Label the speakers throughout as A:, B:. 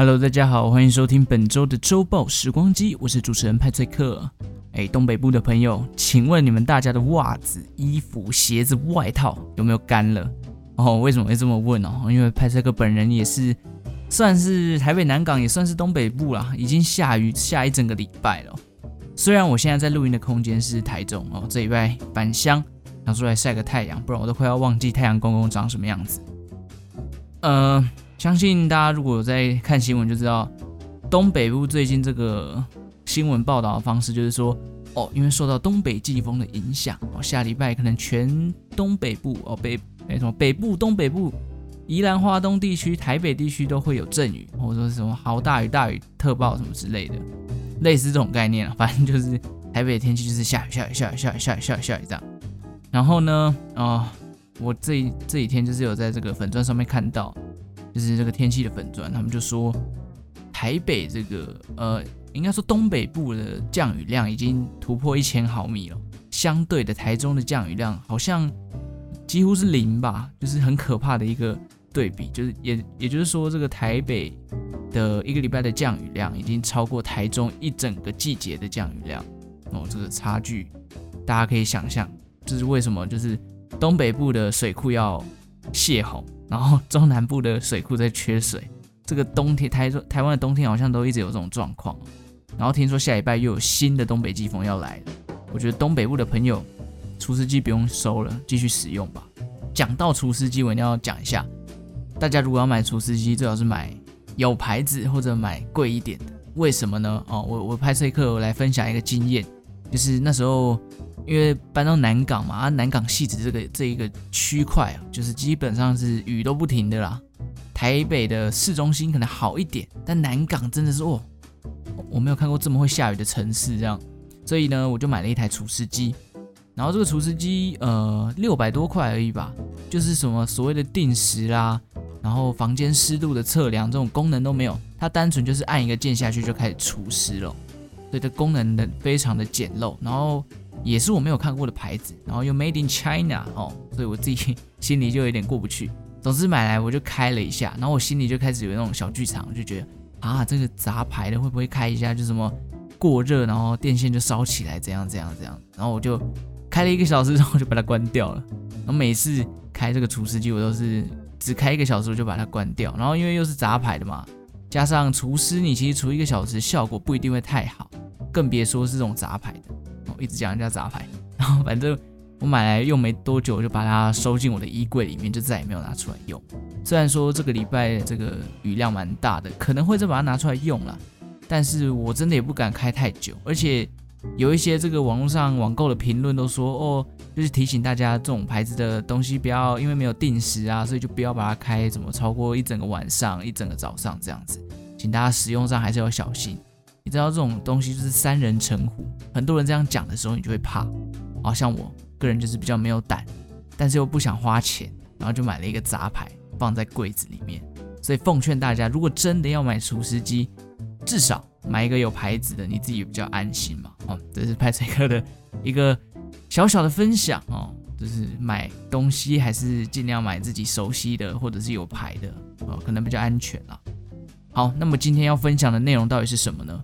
A: Hello，大家好，欢迎收听本周的周报时光机，我是主持人派翠克。哎，东北部的朋友，请问你们大家的袜子、衣服、鞋子、外套有没有干了？哦，为什么会这么问哦？因为派翠克本人也是算是台北南港，也算是东北部啦，已经下雨下一整个礼拜了。虽然我现在在录音的空间是台中哦，这礼拜返乡想出来晒个太阳，不然我都快要忘记太阳公公长什么样子。呃。相信大家如果有在看新闻，就知道东北部最近这个新闻报道的方式，就是说，哦，因为受到东北季风的影响，哦，下礼拜可能全东北部，哦，北，哎，什么北部、东北部、宜兰花东地区、台北地区都会有阵雨，或者说什么豪大雨、大雨特报什么之类的，类似这种概念啊，反正就是台北的天气就是下雨、下雨、下雨、下雨、下雨、下雨、下雨这样。然后呢，啊、我这这几天就是有在这个粉钻上面看到。就是这个天气的粉专，他们就说台北这个呃，应该说东北部的降雨量已经突破一千毫米了，相对的台中的降雨量好像几乎是零吧，就是很可怕的一个对比，就是也也就是说，这个台北的一个礼拜的降雨量已经超过台中一整个季节的降雨量哦，这个差距大家可以想象，这是为什么？就是东北部的水库要泄洪。然后中南部的水库在缺水，这个冬天台中台湾的冬天好像都一直有这种状况。然后听说下礼拜又有新的东北季风要来了，我觉得东北部的朋友除湿机不用收了，继续使用吧。讲到除湿机，我一定要讲一下，大家如果要买除湿机，最好是买有牌子或者买贵一点的。为什么呢？哦，我我拍摄课我来分享一个经验，就是那时候。因为搬到南港嘛，啊，南港汐止这个这一个区块啊，就是基本上是雨都不停的啦。台北的市中心可能好一点，但南港真的是哦，我没有看过这么会下雨的城市这样。所以呢，我就买了一台除湿机。然后这个除湿机呃六百多块而已吧，就是什么所谓的定时啦，然后房间湿度的测量这种功能都没有，它单纯就是按一个键下去就开始除湿了。所以这功能的非常的简陋，然后。也是我没有看过的牌子，然后又 Made in China 哦，所以我自己 心里就有点过不去。总之买来我就开了一下，然后我心里就开始有那种小剧场，就觉得啊，这个杂牌的会不会开一下就什么过热，然后电线就烧起来，怎样怎样怎样。然后我就开了一个小时，然后 就把它关掉了。然后每次开这个除湿机，我都是只开一个小时我就把它关掉。然后因为又是杂牌的嘛，加上除湿，你其实除一个小时效果不一定会太好，更别说是这种杂牌的。一直讲人家杂牌，然后反正我买来用没多久，就把它收进我的衣柜里面，就再也没有拿出来用。虽然说这个礼拜这个雨量蛮大的，可能会再把它拿出来用了，但是我真的也不敢开太久。而且有一些这个网络上网购的评论都说，哦，就是提醒大家这种牌子的东西不要因为没有定时啊，所以就不要把它开怎么超过一整个晚上、一整个早上这样子，请大家使用上还是要小心。你知道这种东西就是三人成虎，很多人这样讲的时候，你就会怕。好像我个人就是比较没有胆，但是又不想花钱，然后就买了一个杂牌放在柜子里面。所以奉劝大家，如果真的要买厨师机，至少买一个有牌子的，你自己比较安心嘛。哦，这是派翠克的一个小小的分享哦，就是买东西还是尽量买自己熟悉的或者是有牌的哦，可能比较安全啊。好，那么今天要分享的内容到底是什么呢？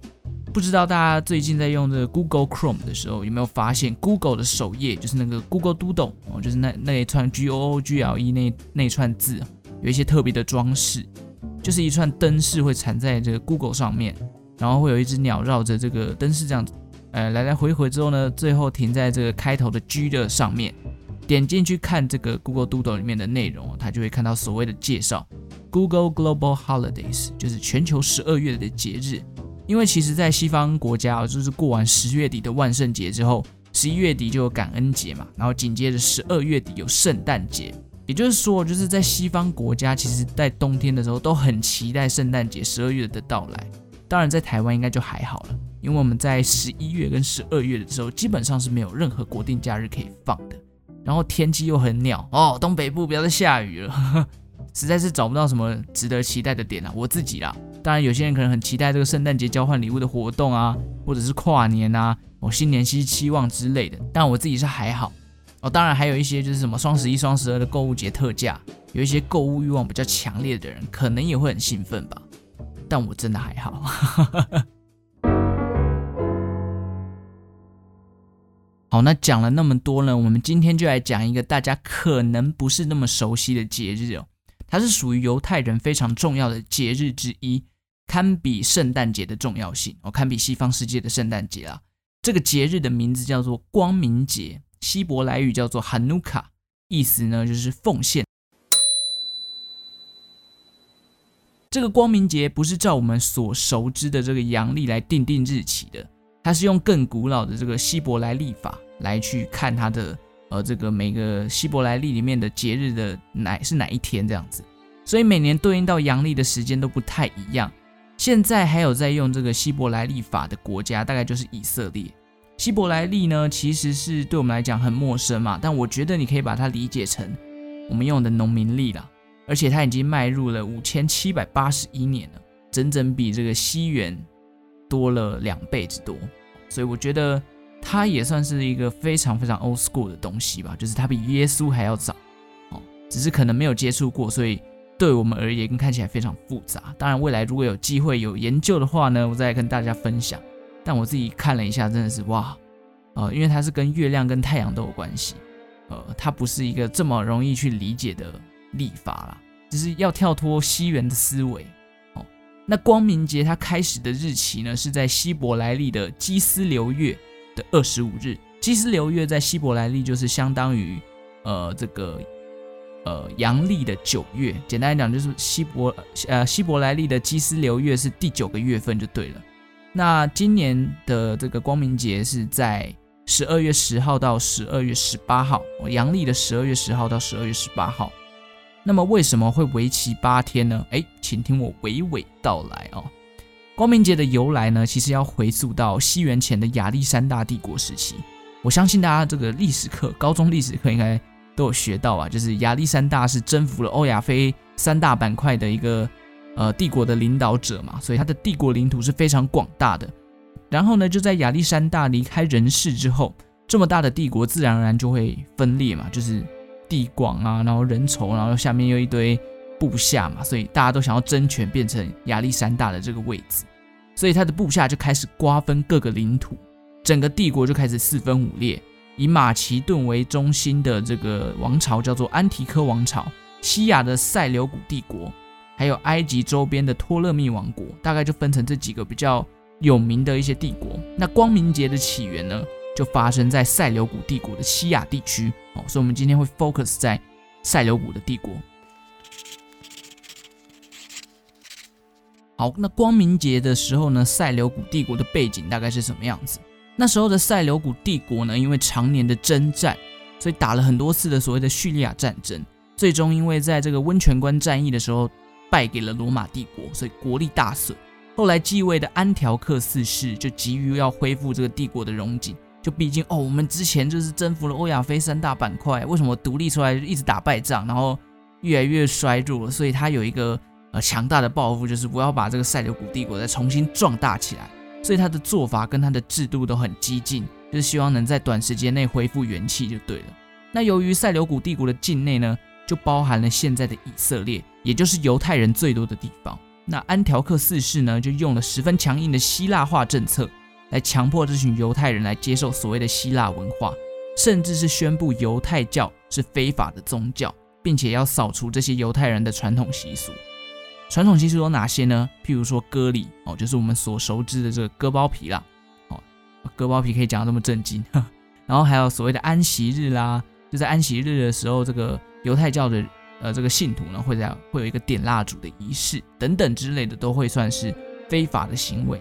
A: 不知道大家最近在用这个 Google Chrome 的时候，有没有发现 Google 的首页就是那个 Google Doodle 哦，就是那那一串 G O O G L E 那那串字，有一些特别的装饰，就是一串灯饰会缠在这个 Google 上面，然后会有一只鸟绕着这个灯饰这样子，呃，来来回回之后呢，最后停在这个开头的 G 的上面，点进去看这个 Google Doodle 里面的内容，它就会看到所谓的介绍，Google Global Holidays，就是全球十二月的节日。因为其实，在西方国家，就是过完十月底的万圣节之后，十一月底就有感恩节嘛，然后紧接着十二月底有圣诞节。也就是说，就是在西方国家，其实在冬天的时候都很期待圣诞节十二月的到来。当然，在台湾应该就还好了，因为我们在十一月跟十二月的时候，基本上是没有任何国定假日可以放的。然后天气又很鸟哦，东北部不要再下雨了，实在是找不到什么值得期待的点啊，我自己啦。当然，有些人可能很期待这个圣诞节交换礼物的活动啊，或者是跨年啊，哦，新年期期望之类的。但我自己是还好哦。当然，还有一些就是什么双十一、双十二的购物节特价，有一些购物欲望比较强烈的人，可能也会很兴奋吧。但我真的还好。好，那讲了那么多呢，我们今天就来讲一个大家可能不是那么熟悉的节日哦，它是属于犹太人非常重要的节日之一，堪比圣诞节的重要性哦，堪比西方世界的圣诞节啊。这个节日的名字叫做光明节，希伯来语叫做 Hanukkah，意思呢就是奉献。这个光明节不是照我们所熟知的这个阳历来定定日期的，它是用更古老的这个希伯来历法。来去看它的呃，这个每个希伯来历里面的节日的哪是哪一天这样子，所以每年对应到阳历的时间都不太一样。现在还有在用这个希伯来历法的国家，大概就是以色列。希伯来历呢，其实是对我们来讲很陌生嘛，但我觉得你可以把它理解成我们用的农民历啦，而且它已经迈入了五千七百八十一年了，整整比这个西元多了两倍之多，所以我觉得。它也算是一个非常非常 old school 的东西吧，就是它比耶稣还要早，哦，只是可能没有接触过，所以对我们而言看起来非常复杂。当然，未来如果有机会有研究的话呢，我再跟大家分享。但我自己看了一下，真的是哇，呃，因为它是跟月亮跟太阳都有关系，呃，它不是一个这么容易去理解的历法啦，就是要跳脱西元的思维。哦，那光明节它开始的日期呢，是在希伯来历的基斯流月的二十五日，基斯流月在希伯来历就是相当于，呃，这个，呃，阳历的九月。简单来讲，就是希伯，呃，希伯来历的基斯流月是第九个月份就对了。那今年的这个光明节是在十二月十号到十二月十八号，阳历的十二月十号到十二月十八号。那么为什么会为期八天呢？诶，请听我娓娓道来哦。光明节的由来呢，其实要回溯到西元前的亚历山大帝国时期。我相信大家这个历史课，高中历史课应该都有学到啊，就是亚历山大是征服了欧亚非三大板块的一个呃帝国的领导者嘛，所以他的帝国领土是非常广大的。然后呢，就在亚历山大离开人世之后，这么大的帝国自然而然就会分裂嘛，就是地广啊，然后人稠，然后下面又一堆。部下嘛，所以大家都想要争权，变成亚历山大的这个位置，所以他的部下就开始瓜分各个领土，整个帝国就开始四分五裂。以马其顿为中心的这个王朝叫做安提柯王朝，西亚的塞琉古帝国，还有埃及周边的托勒密王国，大概就分成这几个比较有名的一些帝国。那光明节的起源呢，就发生在塞琉古帝国的西亚地区哦，所以我们今天会 focus 在塞琉古的帝国。好，那光明节的时候呢，塞琉古帝国的背景大概是什么样子？那时候的塞琉古帝国呢，因为常年的征战，所以打了很多次的所谓的叙利亚战争，最终因为在这个温泉关战役的时候败给了罗马帝国，所以国力大损。后来继位的安条克四世就急于要恢复这个帝国的荣景，就毕竟哦，我们之前就是征服了欧亚非三大板块，为什么独立出来就一直打败仗，然后越来越衰弱？所以他有一个。呃，强大的抱负就是我要把这个塞琉古帝国再重新壮大起来，所以他的做法跟他的制度都很激进，就是希望能在短时间内恢复元气就对了。那由于塞琉古帝国的境内呢，就包含了现在的以色列，也就是犹太人最多的地方。那安条克四世呢，就用了十分强硬的希腊化政策，来强迫这群犹太人来接受所谓的希腊文化，甚至是宣布犹太教是非法的宗教，并且要扫除这些犹太人的传统习俗。传统习俗有哪些呢？譬如说割礼哦，就是我们所熟知的这个割包皮啦。哦，割包皮可以讲得这么震惊。然后还有所谓的安息日啦，就在安息日的时候，这个犹太教的呃这个信徒呢，会在会有一个点蜡烛的仪式等等之类的，都会算是非法的行为。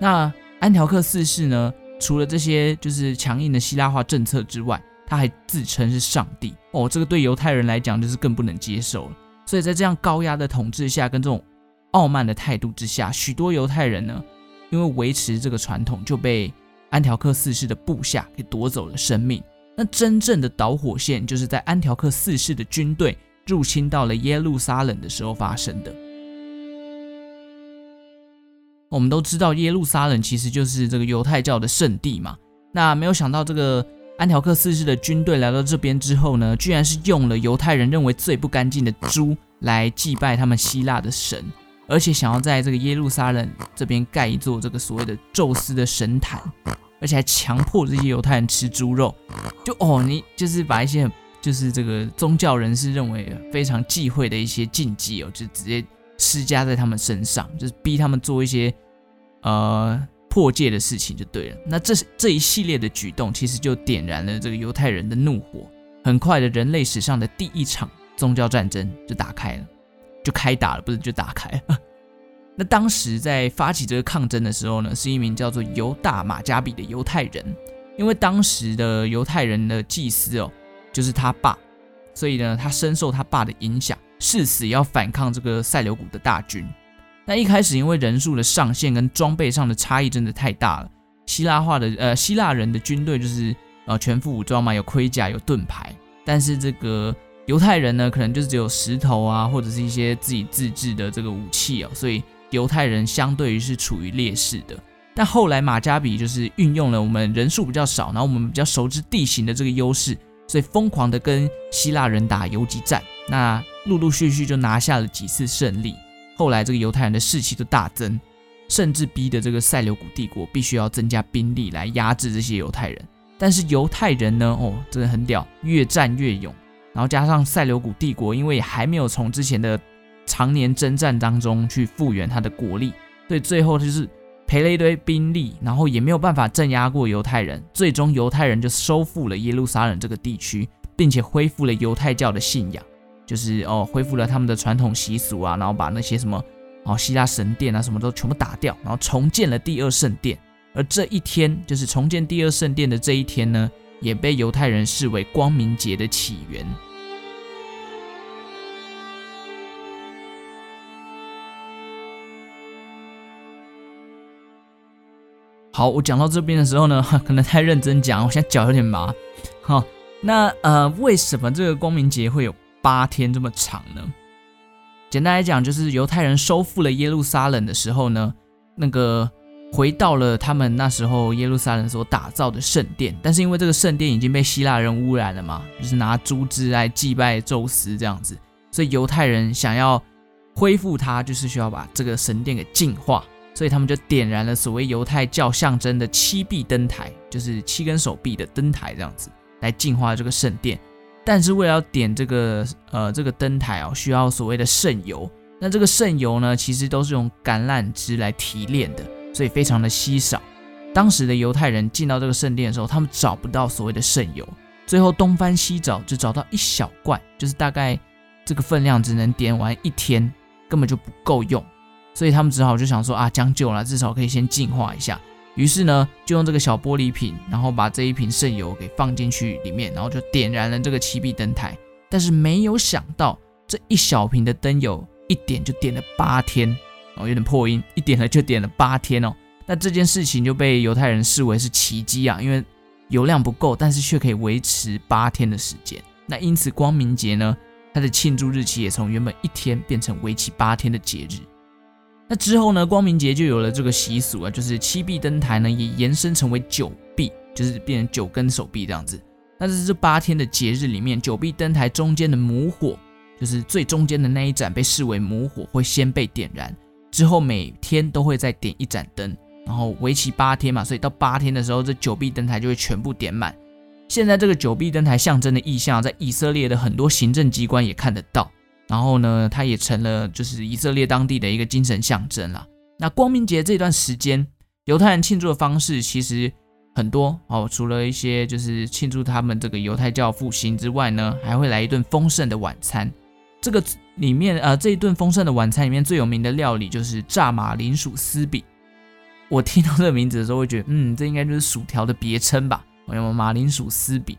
A: 那安条克四世呢，除了这些就是强硬的希腊化政策之外，他还自称是上帝哦，这个对犹太人来讲就是更不能接受了。所以在这样高压的统治下，跟这种傲慢的态度之下，许多犹太人呢，因为维持这个传统，就被安条克四世的部下给夺走了生命。那真正的导火线，就是在安条克四世的军队入侵到了耶路撒冷的时候发生的。我们都知道，耶路撒冷其实就是这个犹太教的圣地嘛。那没有想到这个。安条克四世的军队来到这边之后呢，居然是用了犹太人认为最不干净的猪来祭拜他们希腊的神，而且想要在这个耶路撒冷这边盖一座这个所谓的宙斯的神坛，而且还强迫这些犹太人吃猪肉，就哦，你就是把一些就是这个宗教人士认为非常忌讳的一些禁忌哦，就直接施加在他们身上，就是逼他们做一些呃破戒的事情就对了。那这这一系列的举动，其实就点燃了这个犹太人的怒火，很快的，人类史上的第一场宗教战争就打开了。就开打了，不是就打开了。那当时在发起这个抗争的时候呢，是一名叫做犹大马加比的犹太人，因为当时的犹太人的祭司哦，就是他爸，所以呢，他深受他爸的影响，誓死要反抗这个塞琉古的大军。那一开始因为人数的上限跟装备上的差异真的太大了，希腊化的呃希腊人的军队就是呃全副武装嘛，有盔甲有盾牌，但是这个。犹太人呢，可能就是只有石头啊，或者是一些自己自制的这个武器哦，所以犹太人相对于是处于劣势的。但后来马加比就是运用了我们人数比较少，然后我们比较熟知地形的这个优势，所以疯狂的跟希腊人打游击战，那陆陆续续就拿下了几次胜利。后来这个犹太人的士气就大增，甚至逼得这个塞琉古帝国必须要增加兵力来压制这些犹太人。但是犹太人呢，哦，真的很屌，越战越勇。然后加上塞琉古帝国，因为还没有从之前的常年征战当中去复原他的国力，所以最后就是赔了一堆兵力，然后也没有办法镇压过犹太人。最终犹太人就收复了耶路撒冷这个地区，并且恢复了犹太教的信仰，就是哦恢复了他们的传统习俗啊，然后把那些什么哦希腊神殿啊什么都全部打掉，然后重建了第二圣殿。而这一天就是重建第二圣殿的这一天呢，也被犹太人视为光明节的起源。好，我讲到这边的时候呢，可能太认真讲，我现在脚有点麻。好，那呃，为什么这个光明节会有八天这么长呢？简单来讲，就是犹太人收复了耶路撒冷的时候呢，那个。回到了他们那时候耶路撒冷所打造的圣殿，但是因为这个圣殿已经被希腊人污染了嘛，就是拿猪只来祭拜宙斯这样子，所以犹太人想要恢复它，就是需要把这个神殿给净化，所以他们就点燃了所谓犹太教象征的七臂灯台，就是七根手臂的灯台这样子来净化这个圣殿。但是为了要点这个呃这个灯台哦，需要所谓的圣油，那这个圣油呢，其实都是用橄榄枝来提炼的。所以非常的稀少。当时的犹太人进到这个圣殿的时候，他们找不到所谓的圣油，最后东翻西找，就找到一小罐，就是大概这个分量只能点完一天，根本就不够用。所以他们只好就想说啊，将就了，至少可以先净化一下。于是呢，就用这个小玻璃瓶，然后把这一瓶圣油给放进去里面，然后就点燃了这个七臂灯台。但是没有想到，这一小瓶的灯油一点就点了八天。哦，有点破音，一点了就点了八天哦。那这件事情就被犹太人视为是奇迹啊，因为油量不够，但是却可以维持八天的时间。那因此光明节呢，它的庆祝日期也从原本一天变成为期八天的节日。那之后呢，光明节就有了这个习俗啊，就是七臂灯台呢也延伸成为九臂，就是变成九根手臂这样子。那在这八天的节日里面，九臂灯台中间的母火，就是最中间的那一盏，被视为母火，会先被点燃。之后每天都会再点一盏灯，然后为期八天嘛，所以到八天的时候，这九臂灯台就会全部点满。现在这个九臂灯台象征的意象，在以色列的很多行政机关也看得到。然后呢，它也成了就是以色列当地的一个精神象征了。那光明节这段时间，犹太人庆祝的方式其实很多哦，除了一些就是庆祝他们这个犹太教复兴之外呢，还会来一顿丰盛的晚餐。这个里面，呃，这一顿丰盛的晚餐里面最有名的料理就是炸马铃薯丝饼。我听到这个名字的时候，会觉得，嗯，这应该就是薯条的别称吧？有没有马铃薯丝饼？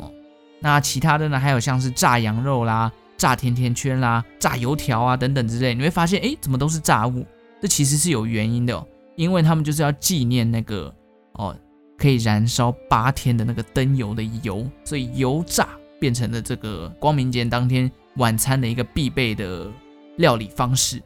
A: 哦，那其他的呢？还有像是炸羊肉啦、炸甜甜圈啦、炸油条啊等等之类，你会发现，哎，怎么都是炸物？这其实是有原因的哦，因为他们就是要纪念那个哦，可以燃烧八天的那个灯油的油，所以油炸变成了这个光明节当天。晚餐的一个必备的料理方式。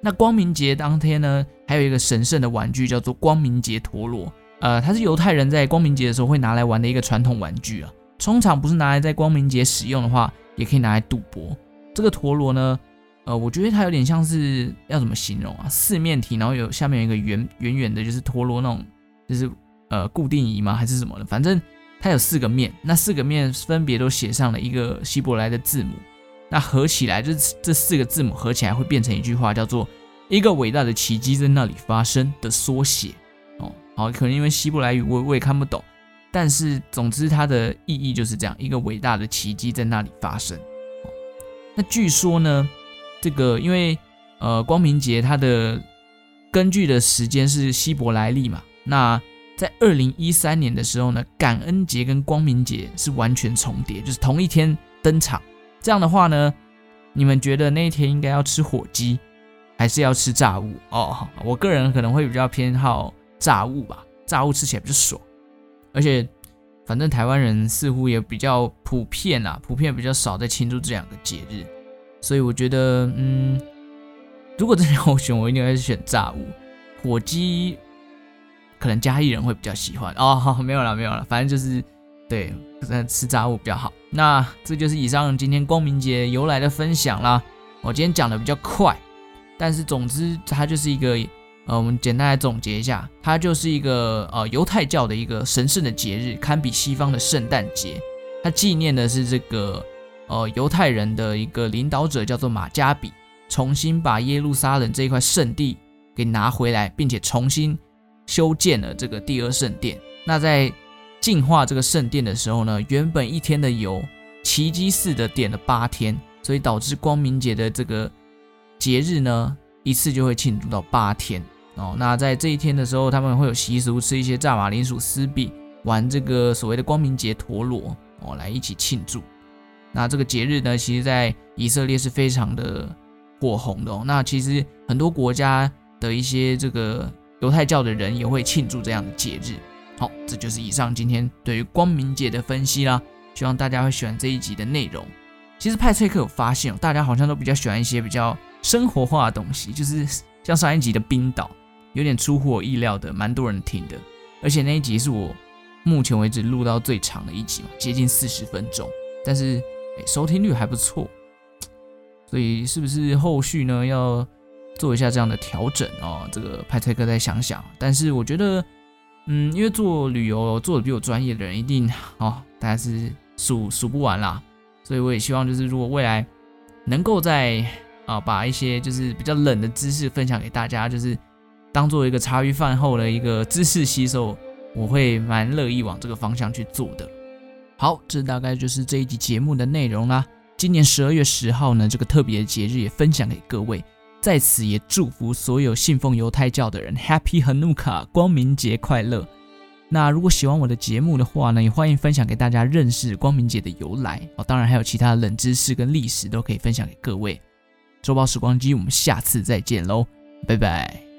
A: 那光明节当天呢，还有一个神圣的玩具叫做光明节陀螺。呃，它是犹太人在光明节的时候会拿来玩的一个传统玩具啊。通常不是拿来在光明节使用的话，也可以拿来赌博。这个陀螺呢，呃，我觉得它有点像是要怎么形容啊？四面体，然后有下面有一个圆圆圆的，就是陀螺那种，就是呃固定仪吗？还是什么的？反正它有四个面，那四个面分别都写上了一个希伯来的字母，那合起来就是这四个字母合起来会变成一句话，叫做“一个伟大的奇迹在那里发生”的缩写哦。好，可能因为希伯来语我我也看不懂，但是总之它的意义就是这样，一个伟大的奇迹在那里发生。那据说呢？这个因为呃光明节它的根据的时间是希伯来历嘛，那在二零一三年的时候呢，感恩节跟光明节是完全重叠，就是同一天登场。这样的话呢，你们觉得那一天应该要吃火鸡，还是要吃炸物？哦，我个人可能会比较偏好炸物吧，炸物吃起来比较爽，而且反正台湾人似乎也比较普遍啊，普遍比较少在庆祝这两个节日。所以我觉得，嗯，如果真的让我选，我应该是选炸物，火鸡可能嘉义人会比较喜欢哦。没有了，没有了，反正就是对，吃炸物比较好。那这就是以上今天光明节由来的分享啦。我今天讲的比较快，但是总之它就是一个，呃，我们简单来总结一下，它就是一个呃犹太教的一个神圣的节日，堪比西方的圣诞节。它纪念的是这个。呃，犹太人的一个领导者叫做马加比，重新把耶路撒冷这一块圣地给拿回来，并且重新修建了这个第二圣殿。那在净化这个圣殿的时候呢，原本一天的油，奇迹似的点了八天，所以导致光明节的这个节日呢，一次就会庆祝到八天哦。那在这一天的时候，他们会有习俗吃一些炸马铃薯丝饼，玩这个所谓的光明节陀螺哦，来一起庆祝。那这个节日呢，其实在以色列是非常的火红的哦。那其实很多国家的一些这个犹太教的人也会庆祝这样的节日。好，这就是以上今天对于光明节的分析啦。希望大家会喜欢这一集的内容。其实派翠克有发现哦，大家好像都比较喜欢一些比较生活化的东西，就是像上一集的冰岛，有点出乎我意料的，蛮多人听的。而且那一集是我目前为止录到最长的一集嘛，接近四十分钟，但是。收听率还不错，所以是不是后续呢要做一下这样的调整哦？这个派翠克再想想。但是我觉得，嗯，因为做旅游做的比我专业的人一定哦，大家是数数不完啦。所以我也希望就是如果未来能够再啊把一些就是比较冷的知识分享给大家，就是当做一个茶余饭后的一个知识吸收，我会蛮乐意往这个方向去做的。好，这大概就是这一集节目的内容啦。今年十二月十号呢，这个特别的节日也分享给各位，在此也祝福所有信奉犹太教的人，Happy Hanukkah，光明节快乐。那如果喜欢我的节目的话呢，也欢迎分享给大家认识光明节的由来哦。当然还有其他冷知识跟历史都可以分享给各位。周报时光机，我们下次再见喽，拜拜。